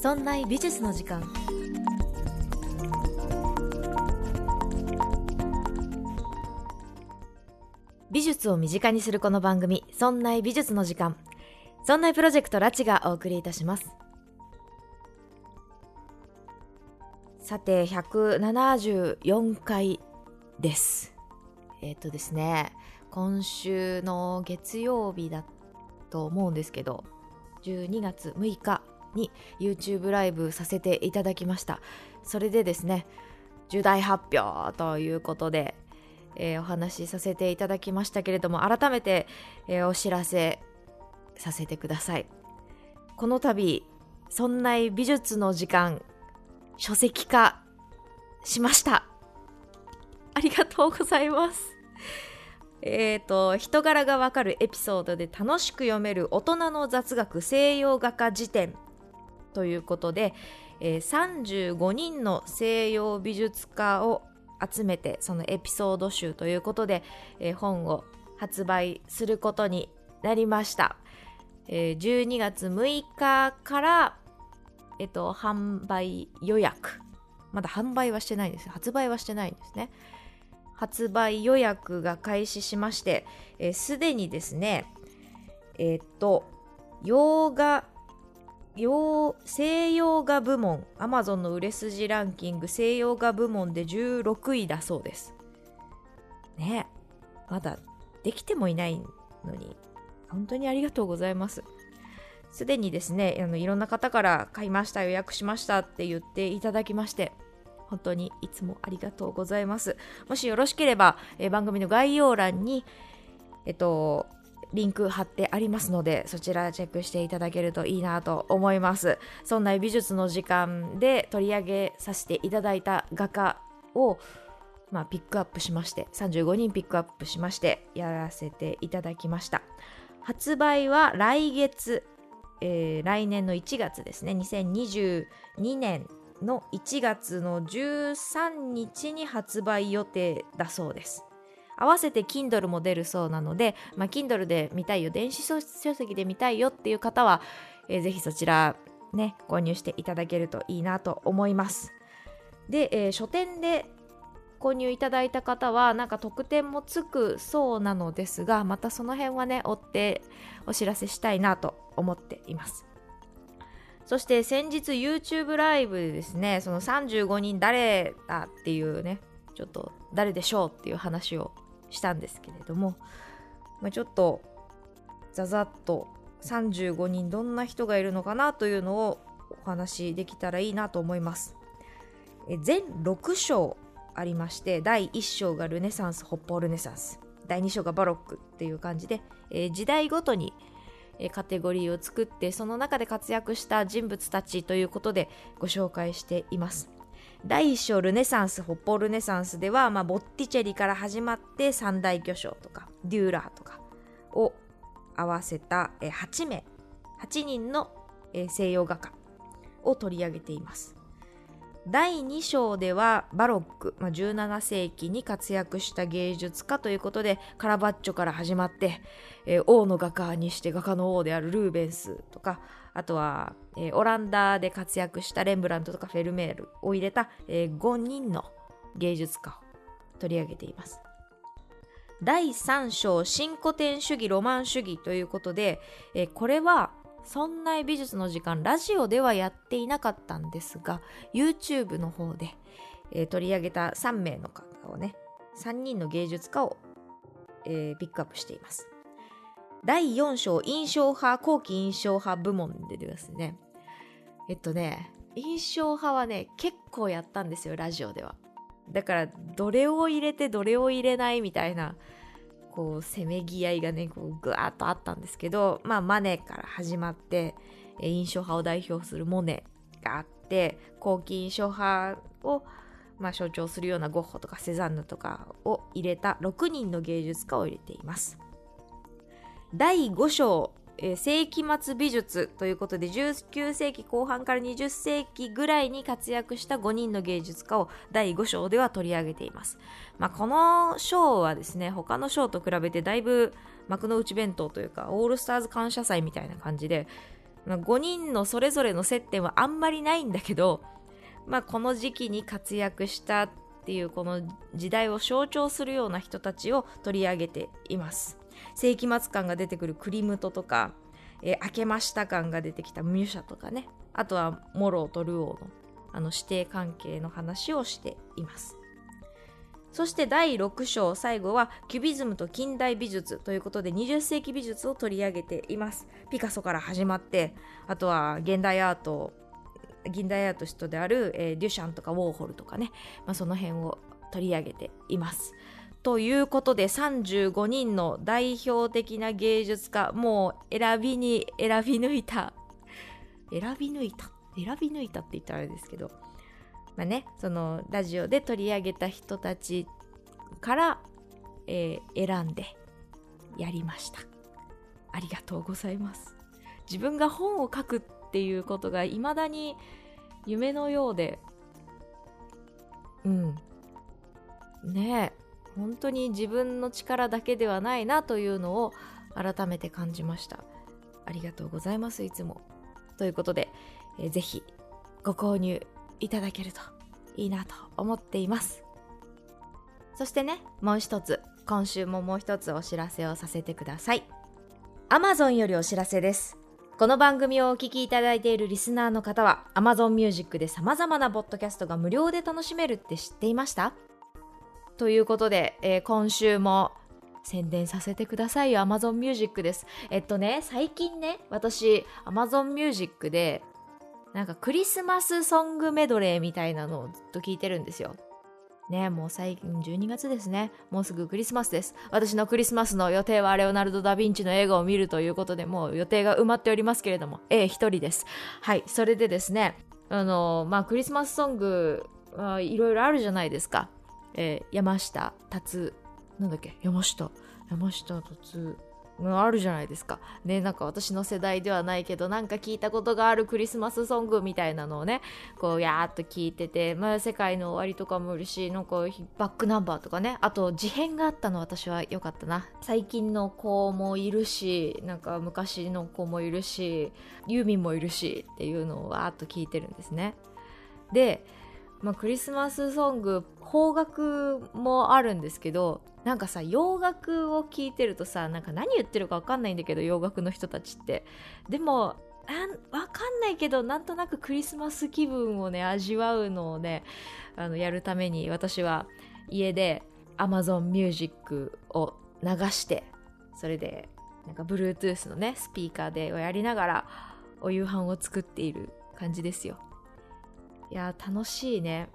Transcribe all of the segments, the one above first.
そんな美術の時間。美術を身近にするこの番組「そんな美術の時間」そんなプロジェクトラチがお送りいたします。さて174回です。えっ、とですね今週の月曜日だと思うんですけど12月6日に YouTube ライブさせていただきました。それでですね重大発表ということで、えー、お話しさせていただきましたけれども改めて、えー、お知らせさせてください。この度そんな美術の時間書籍化しました。ありがとうございます。えっ、ー、と人柄がわかるエピソードで楽しく読める大人の雑学西洋画家辞典ということで、えー、35人の西洋美術家を集めてそのエピソード集ということで、えー、本を発売することになりました、えー、12月6日から、えっと、販売予約。まだ販売はしてないんです。発売はしてないんですね。発売予約が開始しましてすで、にですねえっと洋画洋西洋画部門アマゾンの売れ筋ランキング西洋画部門で16位だそうです。ねまだできてもいないのに本当にありがとうございます。すでにですねあのいろんな方から買いました予約しましたって言っていただきまして本当にいつもありがとうございます。もしよろしければ、え番組の概要欄にえっとリンク貼ってありますのでそちらチェックしていただけるといいなと思います。そんな美術の時間で取り上げさせていただいた画家をまあ、ピックアップしまして35人ピックアップしましてやらせていただきました。発売は来月、えー、来年の1月ですね。2022年の1月の13日に発売予定だそうです。合わせて Kindle も出るそうなので、まあ、Kindle で見たいよ電子書籍で見たいよっていう方は、えー、ぜひそちらね購入していただけるといいなと思います。で、えー、書店で購入いただいた方はなんか特典もつくそうなのですがまたその辺はね追ってお知らせしたいなと思っています。そして先日 YouTube ライブでですねその35人誰だっていうねちょっと誰でしょうっていう話をしたんですけれども、まあ、ちょっとざざっと35人どんな人がいるのかなというのをお話できたらいいなと思います。全6章ありまして第1章がルネサンス北方ルネサンス第2章がバロックっていう感じで、えー、時代ごとに、カテゴリーを作ってその中で活躍した人物たちということでご紹介しています。第1章ルネサンス北方ルネサンスでは、まあ、ボッティチェリから始まって三大巨匠とかデューラーとかを合わせた8名8人の西洋画家を取り上げています。第2章ではバロック、まあ、17世紀に活躍した芸術家ということでカラバッチョから始まって、えー、王の画家にして画家の王であるルーベンスとかあとは、えー、オランダで活躍したレンブラントとかフェルメールを入れた、えー、5人の芸術家を取り上げています。第3章新古典主義ロマン主義ということで、えー、これはそんな美術の時間ラジオではやっていなかったんですが YouTube の方で、えー、取り上げた3名の方をね3人の芸術家を、えー、ピックアップしています第4章印象派後期印象派部門でですねえっとね印象派はね結構やったんですよラジオではだからどれを入れてどれを入れないみたいなこうせめぎ合いがねこうぐわっとあったんですけどまあマネから始まって印象派を代表するモネがあって後期印象派をまあ、象徴するようなゴッホとかセザンヌとかを入れた6人の芸術家を入れています。第5章、えー、世紀末美術ということで19世紀後半から20世紀ぐらいに活躍した5人の芸術家を第5章では取り上げています。まあ、この章はですね他の章と比べてだいぶ幕の内弁当というかオールスターズ感謝祭みたいな感じでまあ、5人のそれぞれの接点はあんまりないんだけど、まあ、この時期に活躍したっていうこの時代を象徴するような人たちを取り上げています世紀末感が出てくるクリムトとか、えー、明けました感が出てきたミュシャとかね。あとはモローとルオーのあの指定関係の話をしています。そして第6章最後はキュビズムと近代美術ということで20世紀美術を取り上げています。ピカソから始まってあとは現代アート近代アーティストである、えー、デュシャンとかウォーホルとかね、まあ、その辺を取り上げています。ということで35人の代表的な芸術家もう選びに選び抜いた選び抜いた？選び抜いたって言ったらあれですけどまあね、そのラジオで取り上げた人たちから、えー、選んでやりました。ありがとうございます。自分が本を書くっていうことが未だに夢のようで、うん。ねえ、本当に自分の力だけではないなというのを改めて感じました。ありがとうございます、いつも。ということで、えー、ぜひご購入いただけるといいなと思っていますそしてねもう一つ今週ももう一つお知らせをさせてください Amazon よりお知らせですこの番組をお聴きいただいているリスナーの方は Amazon Music で様々なポッドキャストが無料で楽しめるって知っていました？ということで、えー、今週も宣伝させてくださいよ Amazon Music ですえっとね最近ね私 Amazon Music でなんかクリスマスソングメドレーみたいなのをずっと聞いてるんですよ。ねもう最近12月ですね。もうすぐクリスマスです。私のクリスマスの予定はレオナルド・ダ・ヴィンチの映画を見るということでもう予定が埋まっておりますけれども、ええ、一人です。はい、それでですね、あのまあクリスマスソングいろいろあるじゃないですか。えー、山下達、なんだっけ山下、山下達、あるじゃないですか。ね、なんか私の世代ではないけど、なんか聞いたことがあるクリスマスソングみたいなのをね、こう、やーっと聞いてて、まあ、世界の終わりとかもいるし、なんか、バックナンバーとかね、あと、事変があったの私は良かったな。最近の子もいるし、なんか昔の子もいるし、ユーミンもいるし、っていうのをわーっと聞いてるんですね。で、まあ、クリスマスソング邦楽もあるんですけどなんかさ洋楽を聴いてるとさなんか何言ってるか分かんないんだけど洋楽の人たちって。でもわかんないけどなんとなくクリスマス気分をね味わうのをねあのやるために私は家で Amazon Music を流してそれでなんか Bluetooth のねスピーカーでやりながらお夕飯を作っている感じですよ。いや楽しいね。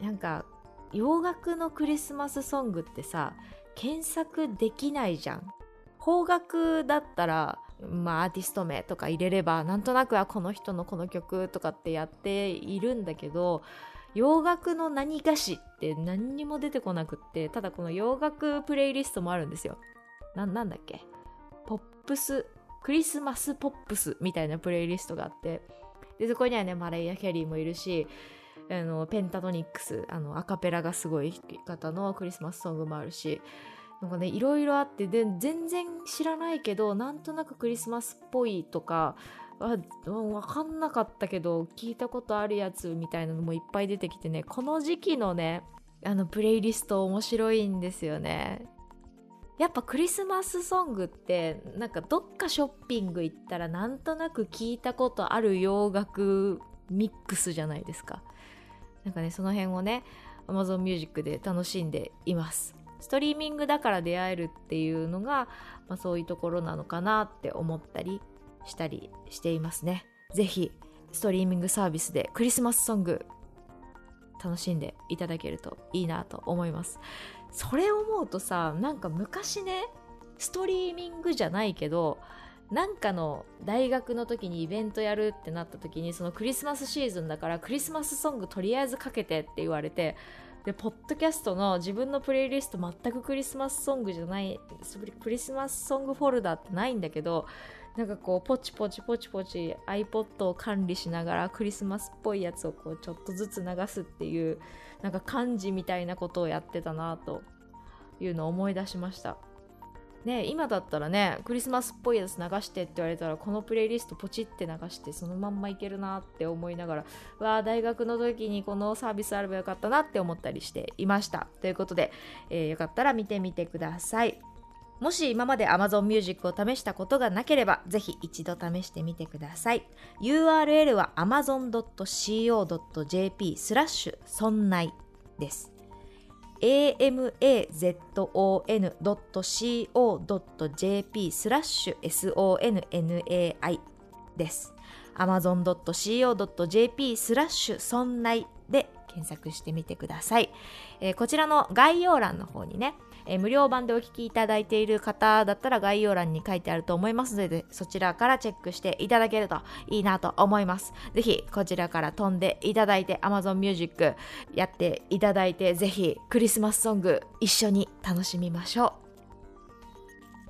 なんか洋楽のクリスマスソングってさ検索できないじゃん。邦楽だったらまあアーティスト名とか入れればなんとなくはこの人のこの曲とかってやっているんだけど洋楽の何がしって何にも出てこなくってただこの洋楽プレイリストもあるんですよ。ななんだっけ？ポップス？クリスマスポップスみたいなプレイリストがあってでそこにはねマレイア・キャリーもいるしあのペンタトニックスあのアカペラがすごい弾き方のクリスマスソングもあるしなんかねいろいろあってで全然知らないけどなんとなくクリスマスっぽいとかあ分かんなかったけど聞いたことあるやつみたいなのもいっぱい出てきてねこの時期のねあのプレイリスト面白いんですよね。やっぱクリスマスソングってなんかどっかショッピング行ったらなんとなく聞いたことある洋楽ミックスじゃないですか。なんかねその辺をね Amazon Music で楽しんでいます。ストリーミングだから出会えるっていうのが、まあ、そういうところなのかなって思ったりしたりしていますね。ぜひストリーミングサービスでクリスマスソング楽しんでいただけるといいなと思います。それ思うとさなんか昔ねストリーミングじゃないけどなんかの大学の時にイベントやるってなった時にそのクリスマスシーズンだからクリスマスソングとりあえずかけてって言われてでポッドキャストの自分のプレイリスト全くクリスマスソングじゃないクリスマスソングフォルダってないんだけどなんかこうポチポチポチポチ iPod を管理しながらクリスマスっぽいやつをこうちょっとずつ流すっていうなんか漢字みたいなことをやってたなというのを思い出しました。ね今だったらねクリスマスっぽいやつ流してって言われたらこのプレイリストポチって流してそのまんまいけるなって思いながらわあ大学の時にこのサービスあればよかったなって思ったりしていました。ということで、えー、よかったら見てみてください。もし今まで Amazon Music を試したことがなければぜひ一度試してみてください URL は amazon.co.jp スラッシュそんないです amazon.co.jp スラッシュ sonnai です。amazon.co.jp スラッシュそんないで検索してみてください。えー、こちらの概要欄の方にね、えー、無料版でお聞きいただいている方だったら概要欄に書いてあると思いますので、そちらからチェックしていただけるといいなと思います。ぜひこちらから飛んでいただいて Amazon Music やっていただいて、ぜひクリスマスソング一緒に楽しみましょ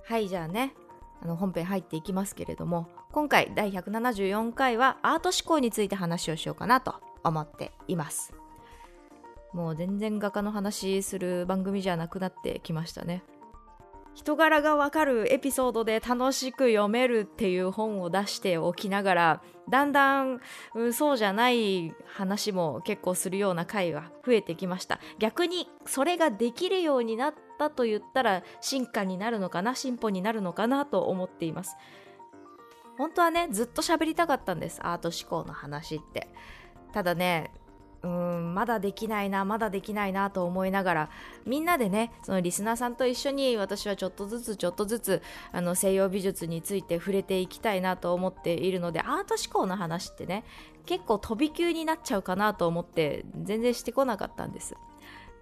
う。はい、じゃあね、あの本編入っていきますけれども、今回第174回はアート思考について話をしようかなと思っています。もう全然画家の話する番組じゃなくなってきましたね。人柄がわかるエピソードで楽しく読めるっていう本を出しておきながらだんだん、うん、そうじゃない話も結構するような回が増えてきました。逆にそれができるようになったと言ったら進化になるのかな進歩になるのかなと思っています。本当はねずっと喋りたかったんです。アート思考の話って。ただねうんまだできないなまだできないなと思いながらみんなでねそのリスナーさんと一緒に私はちょっとずつちょっとずつあの西洋美術について触れていきたいなと思っているのでアート思考の話ってね結構飛び級になっちゃうかなと思って全然してこなかったんです。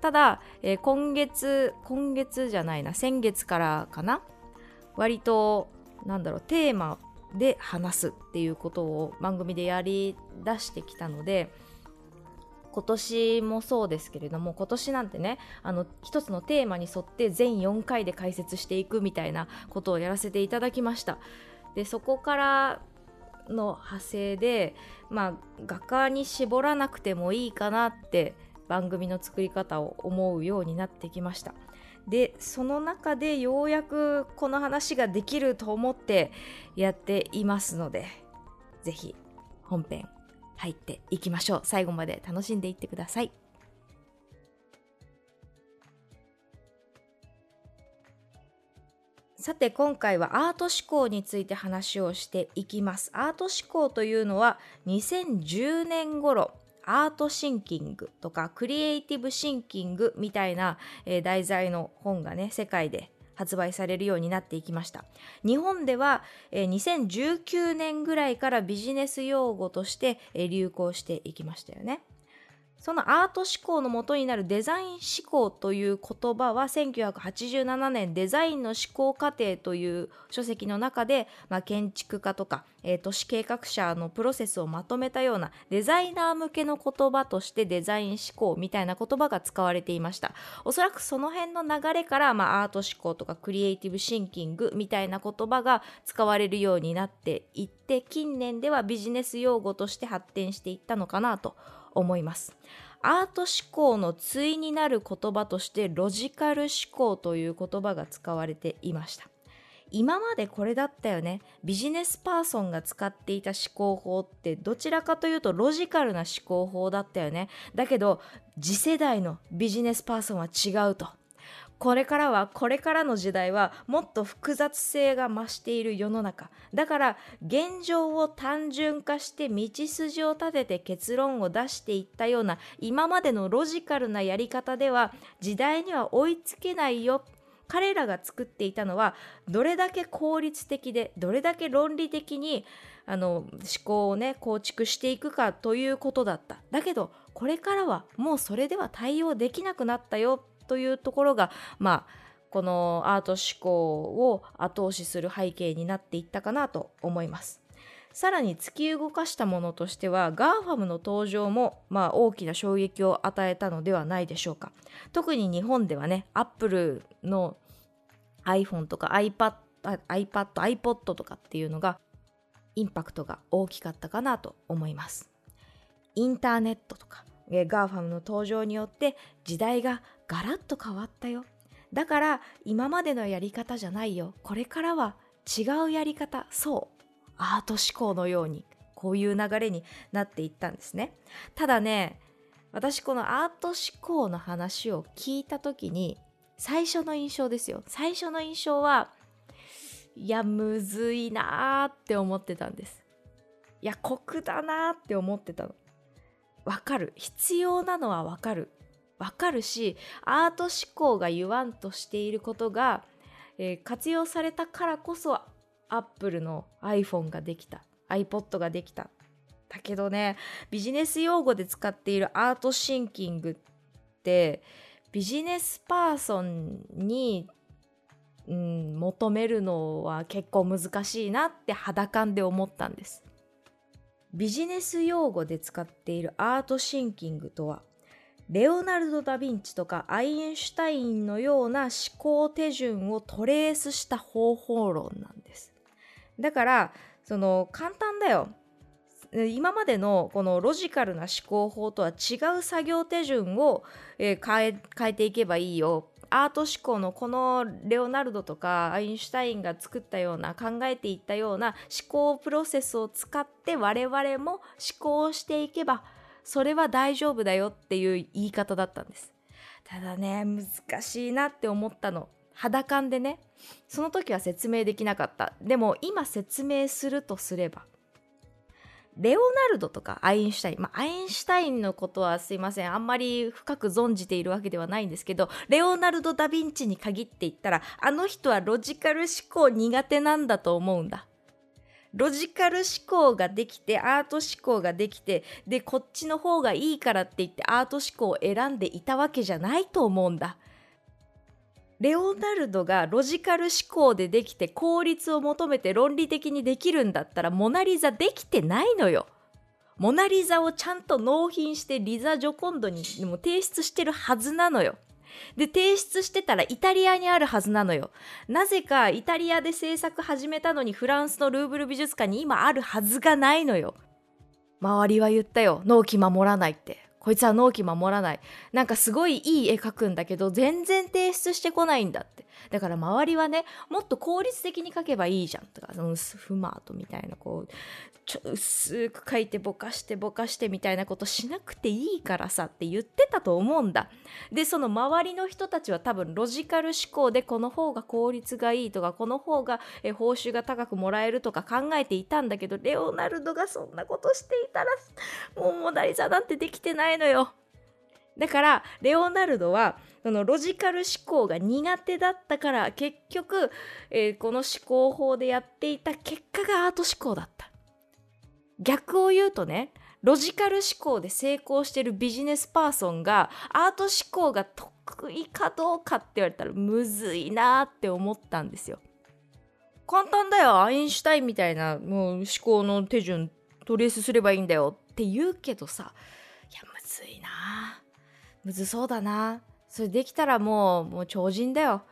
ただ、えー、今月今月じゃないな先月からかな割となんだろうテーマで話すっていうことを番組でやりだしてきたので今年もそうですけれども今年なんてねあの一つのテーマに沿って全4回で解説していくみたいなことをやらせていただきました。でそこからの派生でまあ画家に絞らなくてもいいかなって番組の作り方を思うようになってきました。でその中でようやくこの話ができると思ってやっていますので是非本編入っていきましょう。最後まで楽しんでいってください。さて今回はアート思考について話をしていきます。アート思考というのは2010年頃アートシンキングとかクリエイティブシンキングみたいな、えー、題材の本がね世界で発売されるようになっていきました。日本では、えー、2019年ぐらいからビジネス用語として、えー、流行していきましたよね。そのアート思考の元になるデザイン思考という言葉は1987年デザインの思考過程という書籍の中で、まあ、建築家とか、えー、都市計画者のプロセスをまとめたようなデザイナー向けの言葉としてデザイン思考みたいな言葉が使われていました。おそらくその辺の流れから、まあ、アート思考とかクリエイティブシンキングみたいな言葉が使われるようになっていって近年ではビジネス用語として発展していったのかなと思います。アート思考の対になる言葉としてロジカル思考という言葉が使われていました。今までこれだったよね。ビジネスパーソンが使っていた思考法ってどちらかというとロジカルな思考法だったよね。だけど次世代のビジネスパーソンは違うと。これからはこれからの時代はもっと複雑性が増している世の中。だから現状を単純化して道筋を立てて結論を出していったような今までのロジカルなやり方では時代には追いつけないよ。彼らが作っていたのはどれだけ効率的でどれだけ論理的にあの思考をね構築していくかということだった。だけどこれからはもうそれでは対応できなくなったよ。というところがまあこのアート思考を後押しする背景になっていったかなと思います。さらに突き動かしたものとしては GAFAM の登場も、まあ、大きな衝撃を与えたのではないでしょうか特に日本ではね Apple の iPhone とか iPad, iPad iPod とかっていうのがインパクトが大きかったかなと思いますインターネットとか GAFAM の登場によって時代がガラッと変わったよ。だから今までのやり方じゃないよ。これからは違うやり方。そう。アート思考のように。こういう流れになっていったんですね。ただね私このアート思考の話を聞いた時に最初の印象ですよ。最初の印象はいやむずいなーって思ってたんです。いや酷だなーって思ってたの。わかる。必要なのはわかる。わかるしアート思考が言わんとしていることが、えー、活用されたからこそアップルの iPhone ができた。iPod ができた。だけどねビジネス用語で使っているアートシンキングってビジネスパーソンに、うん、求めるのは結構難しいなって肌感で思ったんです。ビジネス用語で使っているアートシンキングとはレオナルド・ダ・ヴィンチとかアインシュタインのような思考手順をトレースした方法論なんです。だからその簡単だよ。今までのこのロジカルな思考法とは違う作業手順を、え、変え変えていけばいいよ。アート思考のこのレオナルドとかアインシュタインが作ったような考えていったような思考プロセスを使って我々も思考をしていけばそれは大丈夫だよっていう言い方だったんです。ただね難しいなって思ったの。肌感でね。その時は説明できなかった。でも今説明するとすればレオナルドとかアインシュタイン、まあ、アインシュタインのことはすいません。あんまり深く存じているわけではないんですけどレオナルド・ダ・ヴィンチに限って言ったらあの人はロジカル思考苦手なんだと思うんだ。ロジカル思考ができてアート思考ができてでこっちの方がいいからって言ってアート思考を選んでいたわけじゃないと思うんだ。レオナルドがロジカル思考でできて効率を求めて論理的にできるんだったらモナリザできてないのよ。モナリザをちゃんと納品してリザ・ジョコンドにも提出してるはずなのよ。で、提出してたらイタリアにあるはずなのよ。なぜかイタリアで制作始めたのにフランスのルーブル美術館に今あるはずがないのよ。周りは言ったよ。納期守らないって。こいつは納期守らない。なんかすごいいい絵描くんだけど、全然提出してこないんだって。だから周りはね、もっと効率的に描けばいいじゃんとか、そのフマートみたいな、こう、ちょ薄く描いてぼかしてぼかしてみたいなことしなくていいからさって言ってたと思うんだ。で、その周りの人たちは多分ロジカル思考でこの方が効率がいいとか、この方がえ報酬が高くもらえるとか考えていたんだけど、レオナルドがそんなことしていたら、もうモナリザなんてできてないのよ。だからレオナルドはそのロジカル思考が苦手だったから結局、えー、この思考法でやっていた結果がアート思考だった。逆を言うとねロジカル思考で成功してるビジネスパーソンがアート思考が得意かどうかって言われたらむずいなって思ったんですよ。簡単だよアインシュタインみたいなもう思考の手順トレースすればいいんだよって言うけどさいやむずいなむずそうだなそれできたらもうもう超人だよ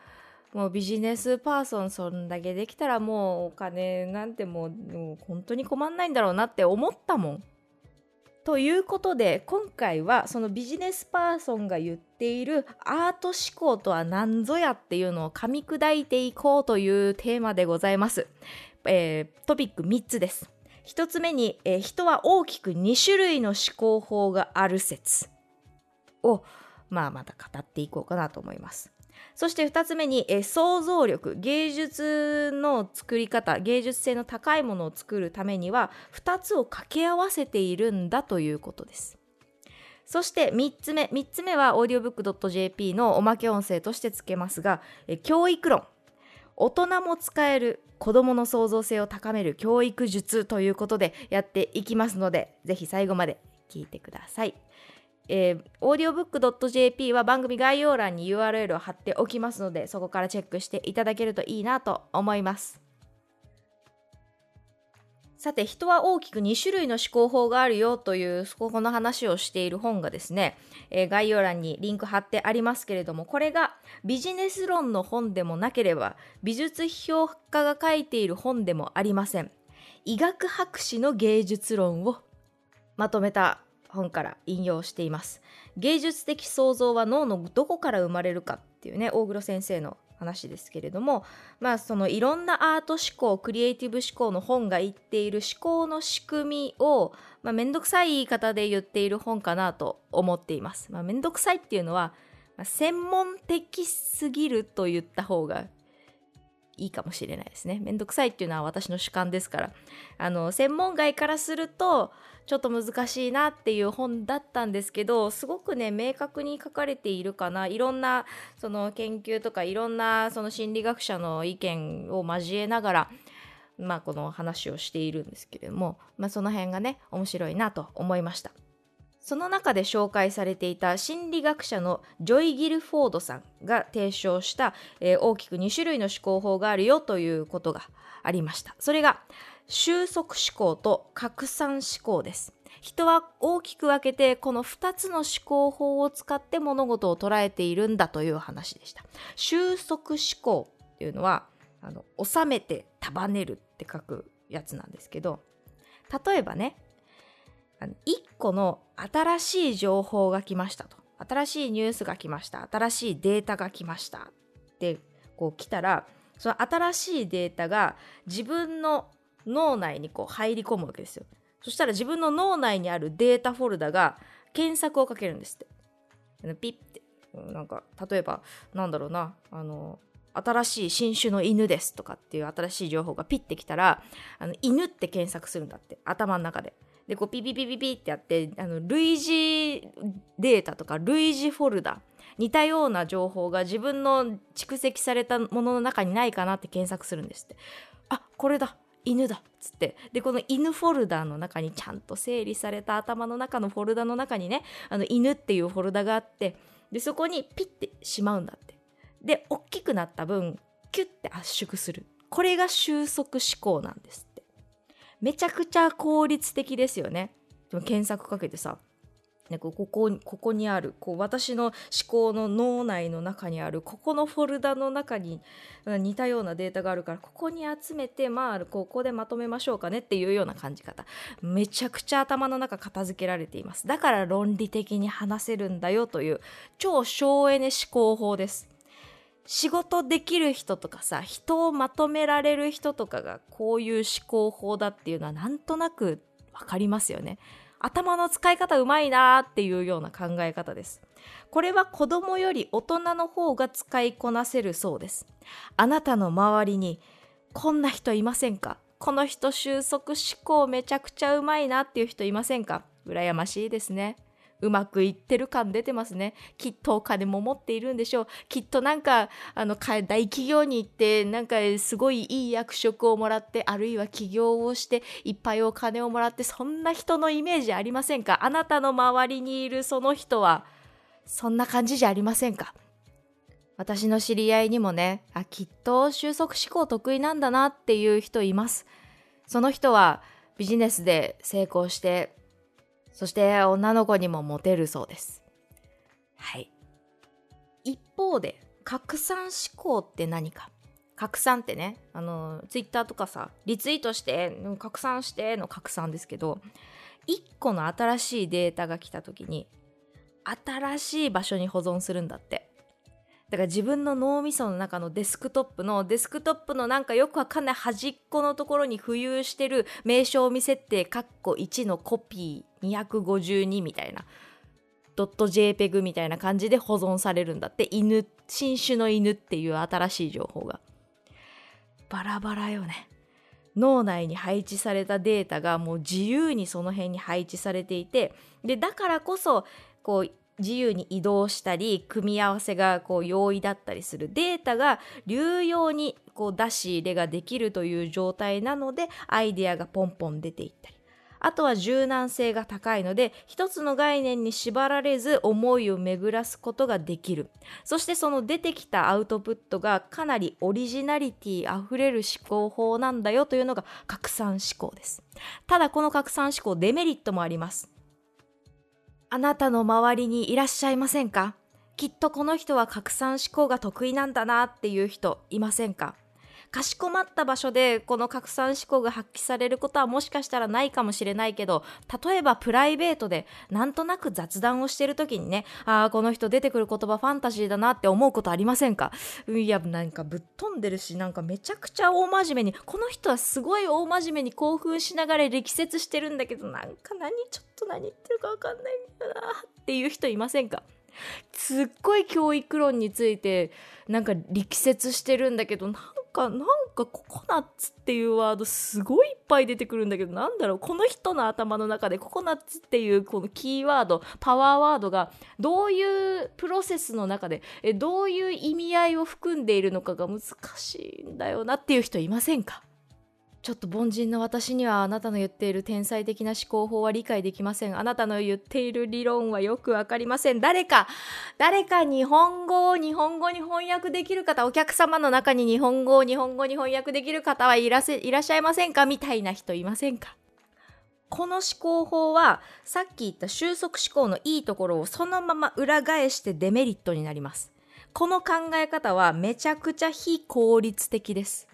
もうビジネスパーソンそんだけできたらもうお金なんてもうもう本当に困んないんだろうなって思ったもん。ということで今回はそのビジネスパーソンが言っているアート思考とは何ぞやっていうのを噛み砕いていこうというテーマでございます。えー、トピック3つです。1つ目に、えー、人は大きく2種類の思考法がある説をまあまた語っていこうかなと思います。そして2つ目に、え想像力芸術の作り方芸術性の高いものを作るためには2つを掛け合わせているんだということですそして3つ目3つ目は audiobook.jp のおまけ音声としてつけますが、え教育論大人も使える子どもの創造性を高める教育術ということでやっていきますのでぜひ最後まで聞いてください。えー、audiobook.jp は番組概要欄に URL を貼っておきますのでそこからチェックしていただけるといいなと思います。さて人は大きく2種類の思考法があるよというここの話をしている本がですね、えー、概要欄にリンク貼ってありますけれどもこれがビジネス論の本でもなければ美術評家が書いている本でもありません。医学博士の芸術論をまとめた本から引用しています芸術的創造は脳のどこから生まれるかっていうね大黒先生の話ですけれどもまあそのいろんなアート思考クリエイティブ思考の本が言っている思考の仕組みを、まあ、めんどくさい言い方で言っている本かなと思っています。まあ、めんどくさいっていうのは、まあ、専門的すぎると言った方がいいかもしれないですね。めんどくさいっていうのは私の主観ですから。あの、専門外からすると、ちょっと難しいなっていう本だったんですけど、すごくね、明確に書かれているかな。いろんな、その研究とか、いろんな、その心理学者の意見を交えながら、まあ、この話をしているんですけれども、まあ、その辺がね、面白いなと思いました。その中で紹介されていた心理学者のジョイ・ギルフォードさんが提唱した、えー、大きく2種類の思考法があるよということがありました。それが収束思考と拡散思考です。人は大きく分けてこの2つの思考法を使って物事を捉えているんだという話でした。収束思考っていうのはあの収めて束ねるって書くやつなんですけど例えばね1個の新しい情報が来ましたと。新しいニュースが来ました。新しいデータが来ました。ってこう来たら、その新しいデータが自分の脳内にこう入り込むわけですよ。そしたら自分の脳内にあるデータフォルダが検索をかけるんですって。ピッて。なんか、例えば、なんだろうな、あの、新しい新種の犬ですとかっていう新しい情報がピッてきたら、あの犬って検索するんだって、頭の中で。でこうピピピピピってやってあの類似データとか類似フォルダ似たような情報が自分の蓄積されたものの中にないかなって検索するんですって。あこれだ犬だっつって。でこの犬フォルダの中にちゃんと整理された頭の中のフォルダの中にねあの犬っていうフォルダがあってでそこにピッてしまうんだって。で大きくなった分キュッて圧縮する。これが収束思考なんですめちゃくちゃ効率的ですよね。検索かけてさ、ね、ここここにあるこう私の思考の脳内の中にあるここのフォルダの中に似たようなデータがあるからここに集めてまあここでまとめましょうかねっていうような感じ方。めちゃくちゃ頭の中片付けられています。だから論理的に話せるんだよという超省エネ思考法です。仕事できる人とかさ人をまとめられる人とかがこういう思考法だっていうのはなんとなく分かりますよね。頭の使い方うまいなーっていうような考え方です。これは子供より大人の方が使いこなせるそうです。あなたの周りにこんな人いませんか？この人収束思考めちゃくちゃうまいなっていう人いませんか？羨ましいですね。うまくいってる感出てますね。きっとお金も持っているんでしょう。きっとなんか、あの、大企業に行って、なんかすごいいい役職をもらって、あるいは起業をして、いっぱいお金をもらって、そんな人のイメージありませんか？あなたの周りにいるその人は、そんな感じじゃありませんか？私の知り合いにもね、あ、きっと収束思考得意なんだなっていう人います。その人はビジネスで成功してそして女の子にもモテるそうです。はい。一方で、拡散思考って何か？拡散ってね、あの、ツイッターとかさ、リツイートして、拡散しての拡散ですけど、一個の新しいデータが来た時に、新しい場所に保存するんだって。だから自分の脳みその中のデスクトップのデスクトップのなんかよくわかんない端っこのところに浮遊してる名称未設定カッコ1のコピー252みたいなドット JPEG みたいな感じで保存されるんだって犬新種の犬っていう新しい情報が。バラバラよね。脳内に配置されたデータがもう自由にその辺に配置されていてでだからこそこう自由に移動したり組み合わせがこう容易だったりする。データが流用にこう出し入れができるという状態なのでアイデアがポンポン出ていったり。あとは柔軟性が高いので一つの概念に縛られず思いを巡らすことができる。そしてその出てきたアウトプットがかなりオリジナリティあふれる思考法なんだよというのが拡散思考です。ただこの拡散思考デメリットもあります。あなたの周りにいらっしゃいませんか？きっとこの人は拡散思考が得意なんだなっていう人いませんか？かしこまった場所でこの拡散思考が発揮されることはもしかしたらないかもしれないけど例えばプライベートでなんとなく雑談をしてる時にねああこの人出てくる言葉ファンタジーだなって思うことありませんか？いやなんかぶっ飛んでるしなんかめちゃくちゃ大真面目にこの人はすごい大真面目に興奮しながら力説してるんだけどなんか何ちょっと何言ってるか分かんないんだなっていう人いませんか？すっごい教育論についてなんか力説してるんだけどなんかなんかココナッツっていうワードすごいいっぱい出てくるんだけどなんだろうこの人の頭の中でココナッツっていうこのキーワードパワーワードがどういうプロセスの中でえどういう意味合いを含んでいるのかが難しいんだよなっていう人いませんか？ちょっと凡人の私にはあなたの言っている天才的な思考法は理解できません。あなたの言っている理論はよくわかりません。誰か、誰か日本語を日本語に翻訳できる方、お客様の中に日本語を日本語に翻訳できる方はいらせいらっしゃいませんか？みたいな人いませんか？この思考法はさっき言った収束思考のいいところをそのまま裏返してデメリットになります。この考え方はめちゃくちゃ非効率的です。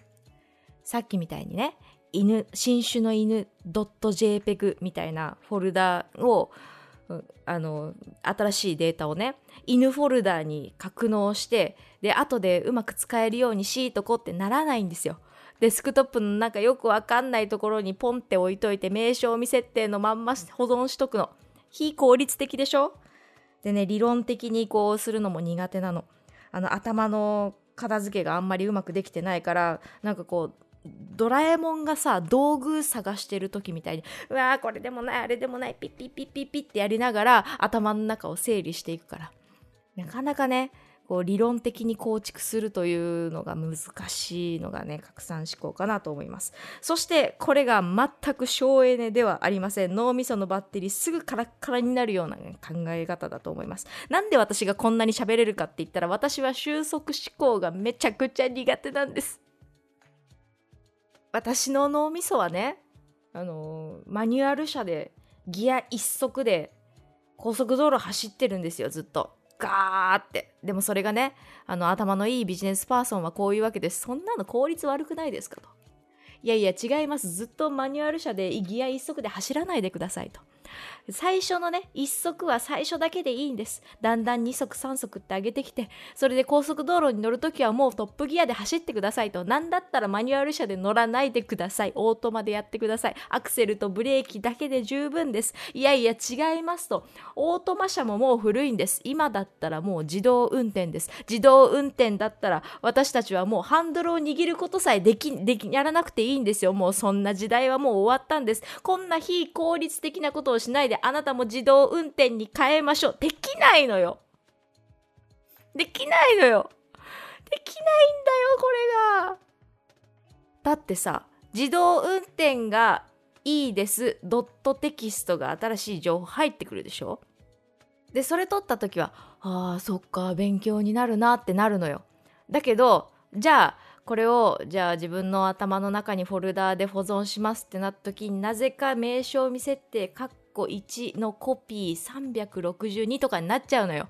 さっきみたいにね、犬、新種の犬 .jpg みたいなフォルダを、あの、新しいデータをね、犬フォルダに格納して、で、後でうまく使えるようにしとこってならないんですよ。デスクトップのなんかよくわかんないところにポンって置いといて、名称未設定のまんま保存しとくの。非効率的でしょ？でね、理論的にこうするのも苦手なの。あの、頭の片付けがあんまりうまくできてないから、なんかこう、ドラえもんがさ道具探してる時みたいにうわーこれでもないあれでもないピッピッピッピッピッってやりながら頭の中を整理していくから。なかなかねこう理論的に構築するというのが難しいのがね拡散思考かなと思います。そしてこれが全く省エネではありません。脳みそのバッテリーすぐカラッカラになるような、ね、考え方だと思います。なんで私がこんなに喋れるかって言ったら私は収束思考がめちゃくちゃ苦手なんです。私の脳みそはね、あのマニュアル車でギア一足で高速道路走ってるんですよ、ずっと。ガーって。でもそれがね、あの頭のいいビジネスパーソンはこういうわけです。そんなの効率悪くないですかと。いやいや違います。ずっとマニュアル車でギア一足で走らないでくださいと。最初のね、1足は最初だけでいいんです。だんだん2足、3足って上げてきて、それで高速道路に乗るときはもうトップギアで走ってくださいと。なんだったらマニュアル車で乗らないでください。オートマでやってください。アクセルとブレーキだけで十分です。いやいや違いますと。オートマ車ももう古いんです。今だったらもう自動運転です。自動運転だったら私たちはもうハンドルを握ることさえでき、でき、やらなくていいんですよ。もうそんな時代はもう終わったんです。こんな非効率的なことをしないであなたも自動運転に変えましょう。できないのよ。できないのよ。できないんだよ、これが。だってさ、自動運転がいいです。ドットテキストが新しい情報入ってくるでしょで、それ取った時は、ああ、そっか、勉強になるなってなるのよ。だけど、じゃあ、これをじゃあ自分の頭の中にフォルダーで保存しますってなった時になぜか名称未設定カッコ1のコピー362とかになっちゃうのよ。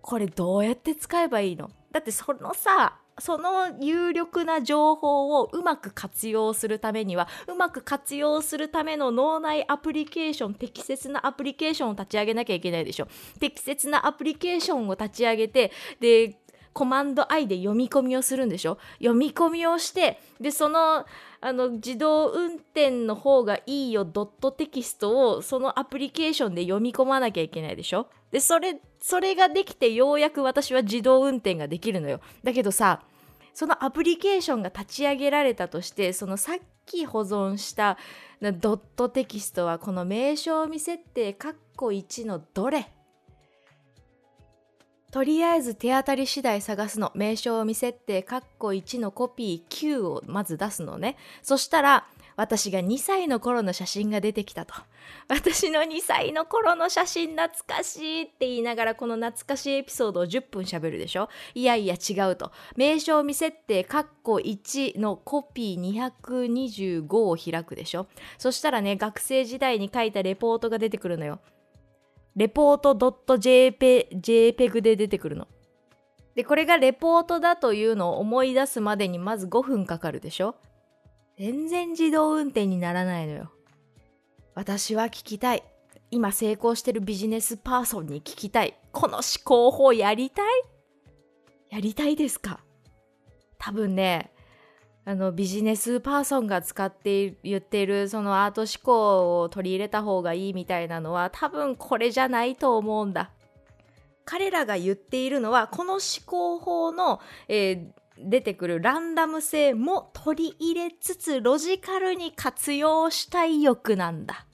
これどうやって使えばいいの？だってそのさその有力な情報をうまく活用するためにはうまく活用するための脳内アプリケーション適切なアプリケーションを立ち上げなきゃいけないでしょ適切なアプリケーションを立ち上げてでコマンド I で読み込みをするんでしょ？読み込みをしてでそのあの自動運転の方がいいよドットテキストをそのアプリケーションで読み込まなきゃいけないでしょ？でそれそれができてようやく私は自動運転ができるのよ。だけどさそのアプリケーションが立ち上げられたとしてそのさっき保存したドットテキストはこの名称未設定カッコ1のどれとりあえず手当たり次第探すの。名称未設定、カッコ1のコピー9をまず出すのね。そしたら、私が2歳の頃の写真が出てきたと。私の2歳の頃の写真懐かしいって言いながらこの懐かしいエピソードを10分喋るでしょ？いやいや違うと。名称未設定、カッコ1のコピー225を開くでしょ？そしたらね、学生時代に書いたレポートが出てくるのよ。レポート .jpeg で出てくるの。でこれがレポートだというのを思い出すまでにまず5分かかるでしょ。全然自動運転にならないのよ。私は聞きたい。今成功してるビジネスパーソンに聞きたい。この思考法やりたい？やりたいですか？多分ねあのビジネスパーソンが使って言っているそのアート思考を取り入れた方がいいみたいなのは多分これじゃないと思うんだ。彼らが言っているのはこの思考法の、えー、出てくるランダム性も取り入れつつロジカルに活用したい欲なんだ。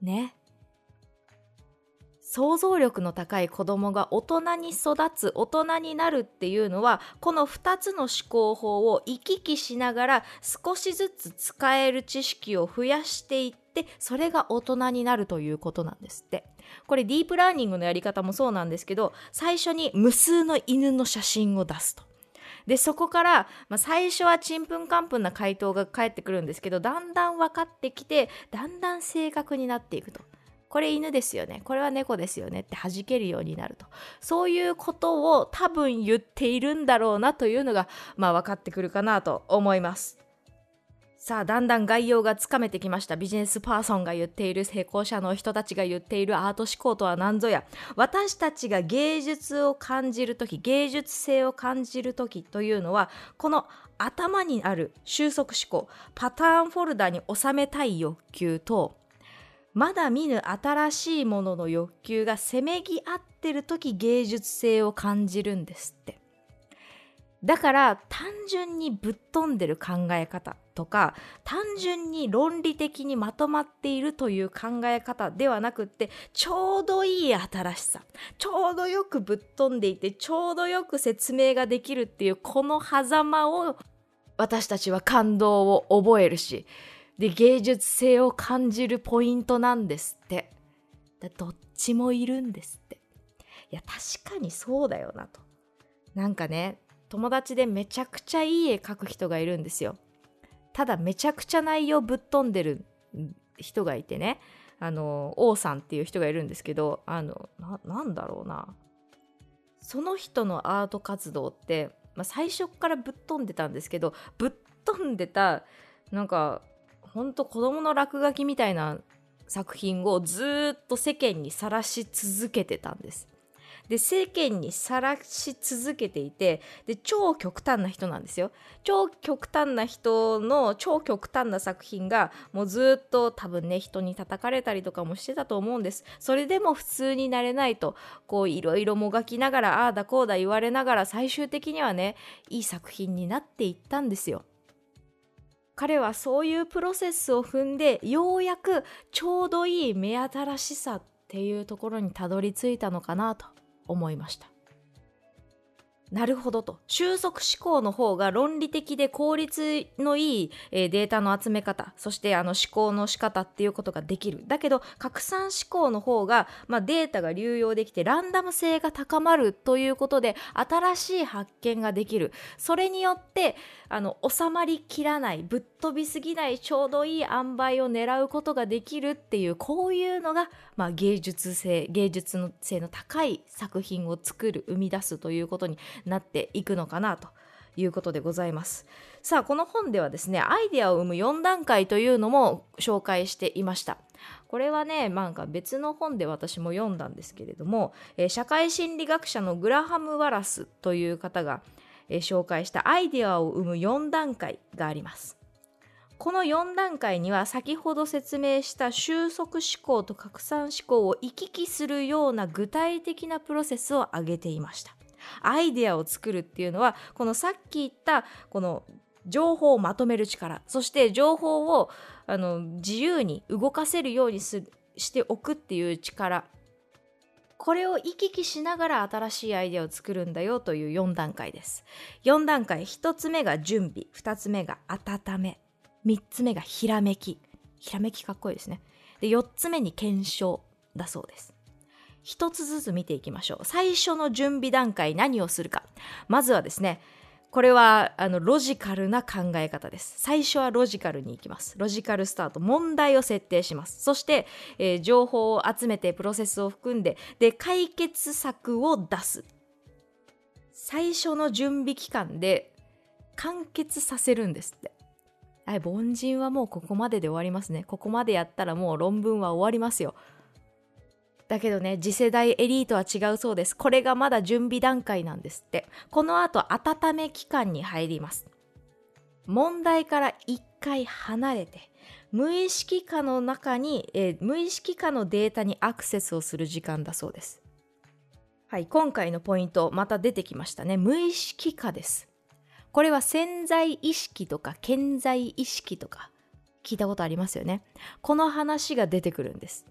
ね。想像力の高い子供が大人に育つ大人になるっていうのはこの2つの思考法を行き来しながら少しずつ使える知識を増やしていってそれが大人になるということなんですってこれディープラーニングのやり方もそうなんですけど最初に無数の犬の写真を出すとでそこから、まあ、最初はちんぷんかんぷんな回答が返ってくるんですけどだんだん分かってきてだんだん正確になっていくと。これ犬ですよね。これは猫ですよねって弾けるようになると。そういうことを多分言っているんだろうなというのがまあ分かってくるかなと思います。さあだんだん概要がつかめてきました。ビジネスパーソンが言っている成功者の人たちが言っているアート思考とは何ぞや。私たちが芸術を感じる時芸術性を感じる時というのはこの頭にある収束思考パターンフォルダに収めたい欲求とまだ見ぬ新しいものの欲求がせめぎ合ってる時芸術性を感じるんですって。だから単純にぶっ飛んでる考え方とか単純に論理的にまとまっているという考え方ではなくってちょうどいい新しさちょうどよくぶっ飛んでいてちょうどよく説明ができるっていうこの狭間を私たちは感動を覚えるしで芸術性を感じるポイントなんですって。どっちもいるんですって。いや確かにそうだよなと。なんかね友達でめちゃくちゃいい絵描く人がいるんですよ。ただめちゃくちゃ内容ぶっ飛んでる人がいてね。あの王さんっていう人がいるんですけどあのなんだろうな。その人のアート活動って、まあ、最初からぶっ飛んでたんですけどぶっ飛んでたなんかほんと子供の落書きみたいな作品をずっと世間にさらし続けてたんです。で世間にさらし続けていてで超極端な人なんですよ。超極端な人の超極端な作品がもうずっと多分ね人に叩かれたりとかもしてたと思うんです。それでも普通になれないとこういろいろもがきながらああだこうだ言われながら最終的にはねいい作品になっていったんですよ。彼はそういうプロセスを踏んでようやくちょうどいい目新しさっていうところにたどり着いたのかなと思いました。なるほどと。収束思考の方が論理的で効率のいい、え、データの集め方そしてあの思考の仕方っていうことができる。だけど拡散思考の方が、まあ、データが流用できてランダム性が高まるということで新しい発見ができる。それによってあの収まりきらない物飛びすぎないちょうどいい塩梅を狙うことができるっていうこういうのが、まあ、芸術性芸術の性の高い作品を作る生み出すということになっていくのかなということでございます。さあ、この本ではですね、アイデアを生む4段階というのも紹介していました。これはね、なんか別の本で私も読んだんですけれども、えー、社会心理学者のグラハム・ワラスという方が、えー、紹介したアイデアを生む4段階があります。この4段階には先ほど説明した収束思考と拡散思考を行き来するような具体的なプロセスを挙げていました。アイデアを作るっていうのはこのさっき言ったこの情報をまとめる力そして情報をあの自由に動かせるようにすしておくっていう力。これを行き来しながら新しいアイデアを作るんだよという4段階です。4段階1つ目が準備2つ目が温め。3つ目がひらめきひらめきかっこいいですねで4つ目に検証だそうです一つずつ見ていきましょう。最初の準備段階何をするか。まずはですね、これはあのロジカルな考え方です。最初はロジカルに行きます。ロジカルスタート。問題を設定します。そして、えー、情報を集めてプロセスを含んで、で、解決策を出す。最初の準備期間で完結させるんですってはい凡人はもうここまでで終わりますね。ここまでやったらもう論文は終わりますよ。だけどね次世代エリートは違うそうです。これがまだ準備段階なんですって。この後温め期間に入ります。問題から一回離れて無意識下の中に、えー、無意識下のデータにアクセスをする時間だそうです。はい今回のポイントまた出てきましたね。無意識下です。これは潜在意識とか潜在意識とか聞いたことありますよね。この話が出てくるんです。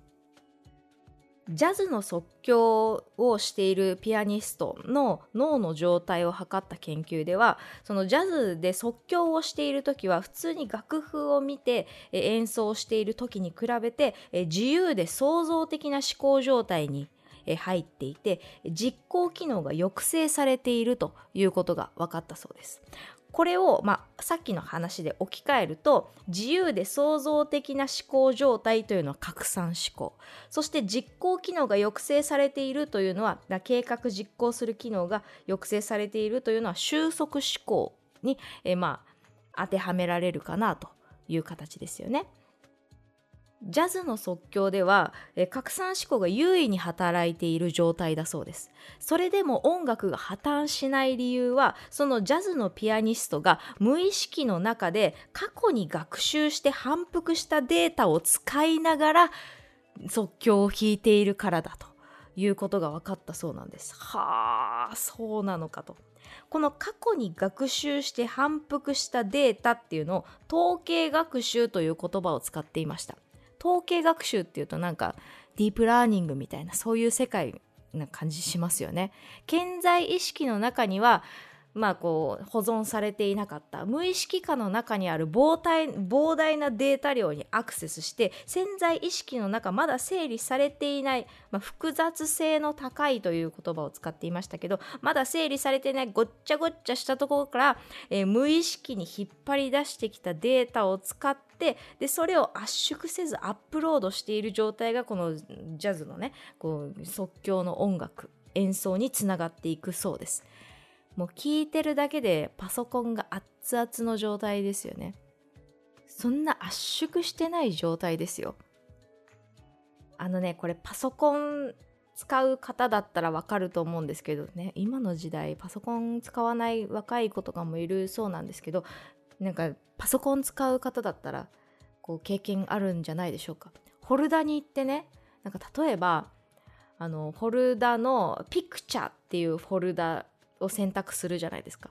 ジャズの即興をしているピアニストの脳の状態を測った研究ではそのジャズで即興をしている時は普通に楽譜を見て演奏している時に比べて自由で創造的な思考状態に入っていて実行機能が抑制されているということが分かったそうです。これを、まあ、さっきの話で置き換えると自由で創造的な思考状態というのは拡散思考そして実行機能が抑制されているというのは計画実行する機能が抑制されているというのは収束思考に、えまあ、当てはめられるかなという形ですよね。ジャズの即興では、え拡散思考が優位に働いている状態だそうです。それでも音楽が破綻しない理由は、そのジャズのピアニストが無意識の中で過去に学習して反復したデータを使いながら即興を弾いているからだということが分かったそうなんです。はあ、そうなのかと。この過去に学習して反復したデータっていうのを統計学習という言葉を使っていました。統計学習っていうとなんかディープラーニングみたいなそういう世界な感じしますよね。潜在意識の中にはまあこう保存されていなかった無意識下の中にある膨大膨大なデータ量にアクセスして潜在意識の中まだ整理されていない、まあ、複雑性の高いという言葉を使っていましたけどまだ整理されていないごっちゃごっちゃしたところから、えー、無意識に引っ張り出してきたデータを使ってでそれを圧縮せずアップロードしている状態がこのジャズのねこう即興の音楽演奏につながっていくそうです。もう聞いてるだけでパソコンが熱々の状態ですよね。そんな圧縮してない状態ですよ。あのね、これパソコン使う方だったらわかると思うんですけどね、今の時代パソコン使わない若い子とかもいるそうなんですけど、なんかパソコン使う方だったらこう経験あるんじゃないでしょうか。ホルダに行ってね、なんか例えば、あの、フォルダのピクチャっていうフォルダを選択するじゃないですか。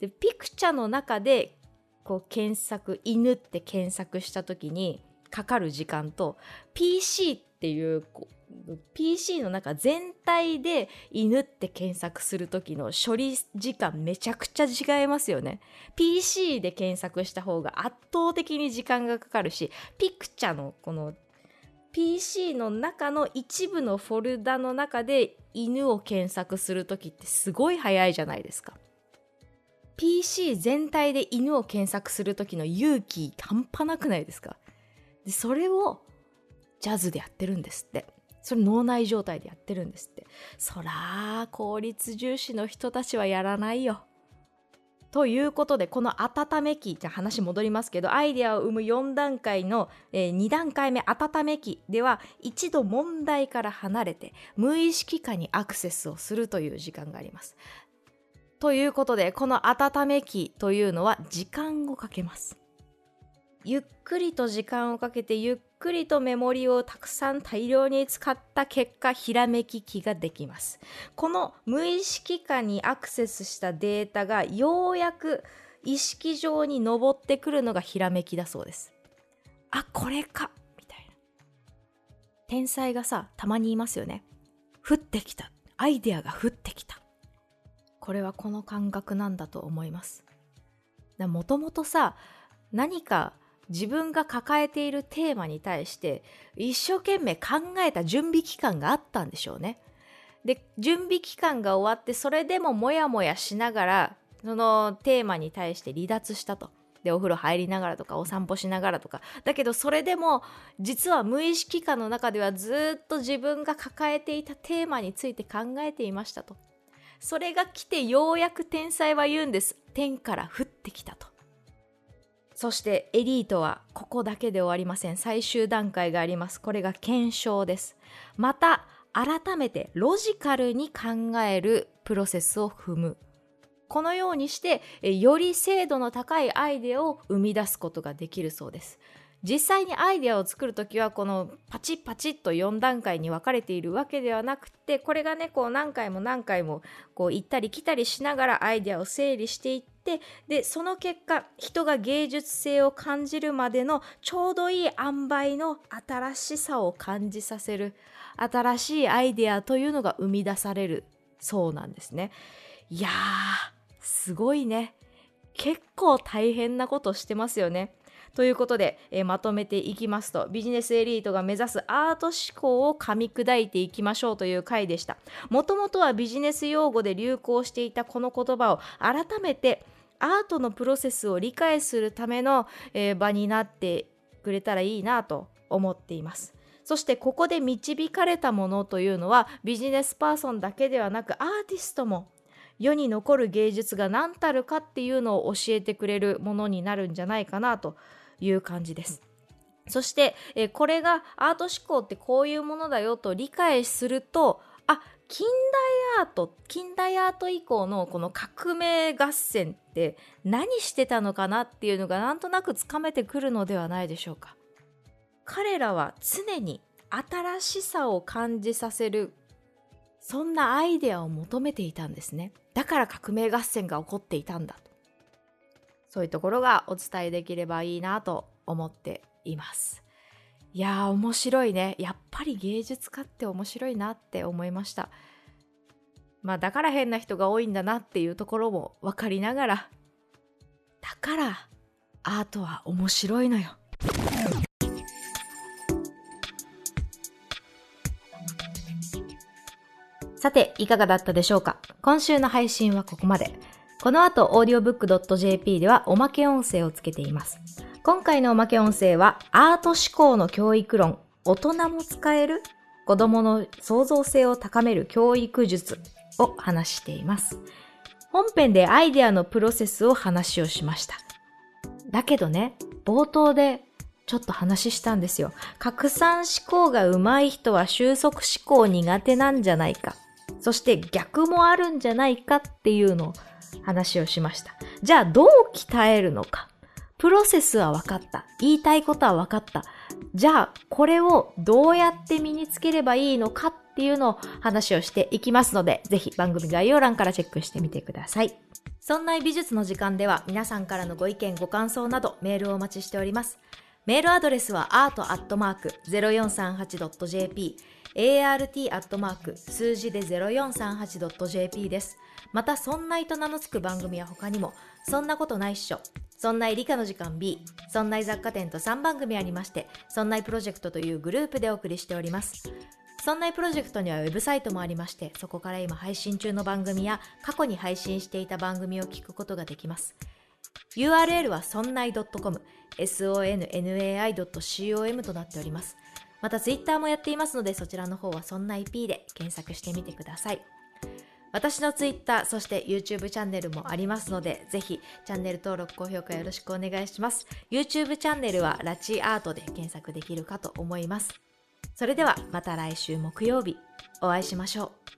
でピクチャの中でこう検索「犬」って検索した時にかかる時間と PC っていう PC の中全体で犬って検索する時の処理時間めちゃくちゃ違いますよね。PC で検索した方が圧倒的に時間がかかるし、ピクチャのこの PC の中の一部のフォルダの中で犬を検索する時ってすごい早いじゃないですか。PC 全体で犬を検索する時の勇気半端なくないですか？でそれをジャズでやってるんですって。それ脳内状態でやってるんですって。そら効率重視の人たちはやらないよ。ということでこの温め期じゃ話戻りますけどアイデアを生む4段階の、えー、2段階目温め期では一度問題から離れて無意識下にアクセスをするという時間があります。ということでこの温め期というのは時間をかけます。ゆっくりと時間をかけてゆっくりとメモリをたくさん大量に使った結果ひらめき機ができます。この無意識下にアクセスしたデータがようやく意識上に上ってくるのがひらめきだそうです。あこれかみたいな。天才がさたまにいますよね。降ってきた。アイデアが降ってきた。これはこの感覚なんだと思います。もともとさ何か自分が抱えているテーマに対して一生懸命考えた準備期間があったんでしょうね。で準備期間が終わってそれでもモヤモヤしながらそのテーマに対して離脱したと。でお風呂入りながらとかお散歩しながらとかだけどそれでも実は無意識下の中ではずっと自分が抱えていたテーマについて考えていましたと。それが来てようやく天才は言うんです。天から降ってきたと。そしてエリートはここだけで終わりません。最終段階があります。これが検証です。また改めてロジカルに考えるプロセスを踏む。このようにしてより精度の高いアイデアを生み出すことができるそうです。実際にアイデアを作る時はこのパチッパチッと4段階に分かれているわけではなくてこれがねこう何回も何回もこう行ったり来たりしながらアイデアを整理していっててでその結果人が芸術性を感じるまでのちょうどいい塩梅の新しさを感じさせる新しいアイデアというのが生み出されるそうなんですね。いやーすごいね。結構大変なことしてますよね。ということで、えー、まとめていきますとビジネスエリートが目指すアート思考を噛み砕いていきましょうという回でしたもともとはビジネス用語で流行していたこの言葉を改めてアートのプロセスを理解するための、えー、場になってくれたらいいなと思っていますそしてここで導かれたものというのはビジネスパーソンだけではなくアーティストも世に残る芸術が何たるかっていうのを教えてくれるものになるんじゃないかなという感じです。そして、えこれがアート思考ってこういうものだよと理解するとあ近代アート近代アート以降のこの革命合戦って何してたのかなっていうのがなんとなくつかめてくるのではないでしょうか。彼らは常に新しさを感じさせるそんなアイデアを求めていたんですね。だから革命合戦が起こっていたんだと。そういうところがお伝えできればいいなと思っています。いやー面白いね。やっぱり芸術家って面白いなって思いました。まあだから変な人が多いんだなっていうところも分かりながら、だからアートは面白いのよ。さて、いかがだったでしょうか？今週の配信はここまで。この後、audiobook.jp ではおまけ音声をつけています。今回のおまけ音声は、アート思考の教育論、大人も使える子供の創造性を高める教育術を話しています。本編でアイデアのプロセスを話をしました。だけどね、冒頭でちょっと話したんですよ。拡散思考が上手い人は収束思考苦手なんじゃないか。そして逆もあるんじゃないかっていうのを話をしました。じゃあどう鍛えるのか。プロセスは分かった。言いたいことは分かった。じゃあこれをどうやって身につければいいのかっていうのを話をしていきますので、ぜひ番組概要欄からチェックしてみてください。そんな美術の時間では皆さんからのご意見ご感想などメールをお待ちしております。メールアドレスは art.0438.jp art. 数字で 0438.jp です。また、そんないと名の付く番組は他にも、そんなことないっしょ、そんない理科の時間 B、そんない雑貨店と3番組ありまして、そんないプロジェクトというグループでお送りしております。そんないプロジェクトにはウェブサイトもありまして、そこから今配信中の番組や過去に配信していた番組を聞くことができます。URL はそんない .com、sonnai.com となっております。また Twitter もやっていますので、そちらの方はそんない P で検索してみてください。私の Twitter、そして YouTube チャンネルもありますので、ぜひチャンネル登録、高評価よろしくお願いします。YouTube チャンネルはラチアートで検索できるかと思います。それではまた来週木曜日お会いしましょう。